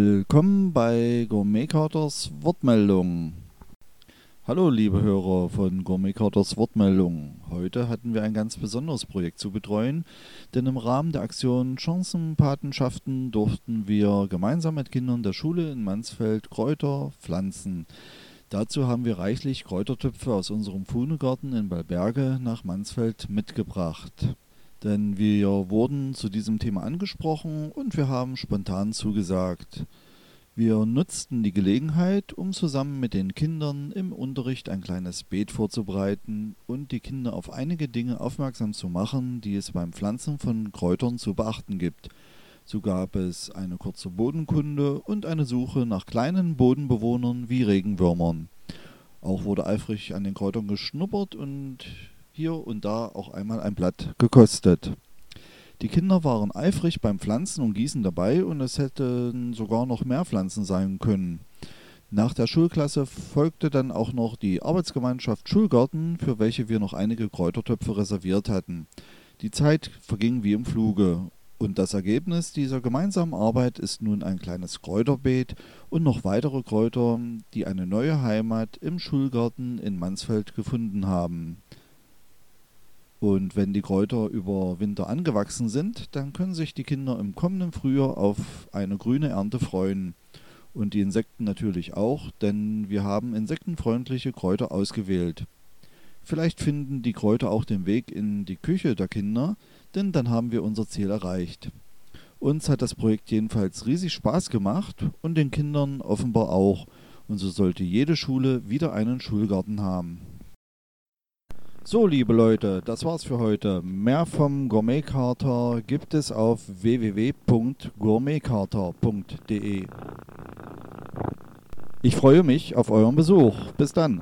Willkommen bei Gourmet Carters Wortmeldung. Hallo liebe Hörer von Gourmet Carters Wortmeldung. Heute hatten wir ein ganz besonderes Projekt zu betreuen, denn im Rahmen der Aktion Chancenpatenschaften durften wir gemeinsam mit Kindern der Schule in Mansfeld Kräuter pflanzen. Dazu haben wir reichlich Kräutertöpfe aus unserem Fuhnegarten in Balberge nach Mansfeld mitgebracht. Denn wir wurden zu diesem Thema angesprochen und wir haben spontan zugesagt. Wir nutzten die Gelegenheit, um zusammen mit den Kindern im Unterricht ein kleines Beet vorzubereiten und die Kinder auf einige Dinge aufmerksam zu machen, die es beim Pflanzen von Kräutern zu beachten gibt. So gab es eine kurze Bodenkunde und eine Suche nach kleinen Bodenbewohnern wie Regenwürmern. Auch wurde eifrig an den Kräutern geschnuppert und hier und da auch einmal ein Blatt gekostet. Die Kinder waren eifrig beim Pflanzen und Gießen dabei und es hätten sogar noch mehr Pflanzen sein können. Nach der Schulklasse folgte dann auch noch die Arbeitsgemeinschaft Schulgarten, für welche wir noch einige Kräutertöpfe reserviert hatten. Die Zeit verging wie im Fluge und das Ergebnis dieser gemeinsamen Arbeit ist nun ein kleines Kräuterbeet und noch weitere Kräuter, die eine neue Heimat im Schulgarten in Mansfeld gefunden haben. Und wenn die Kräuter über Winter angewachsen sind, dann können sich die Kinder im kommenden Frühjahr auf eine grüne Ernte freuen. Und die Insekten natürlich auch, denn wir haben insektenfreundliche Kräuter ausgewählt. Vielleicht finden die Kräuter auch den Weg in die Küche der Kinder, denn dann haben wir unser Ziel erreicht. Uns hat das Projekt jedenfalls riesig Spaß gemacht und den Kindern offenbar auch. Und so sollte jede Schule wieder einen Schulgarten haben. So, liebe Leute, das war's für heute. Mehr vom Gourmetkater gibt es auf www.gourmetkater.de. Ich freue mich auf euren Besuch. Bis dann.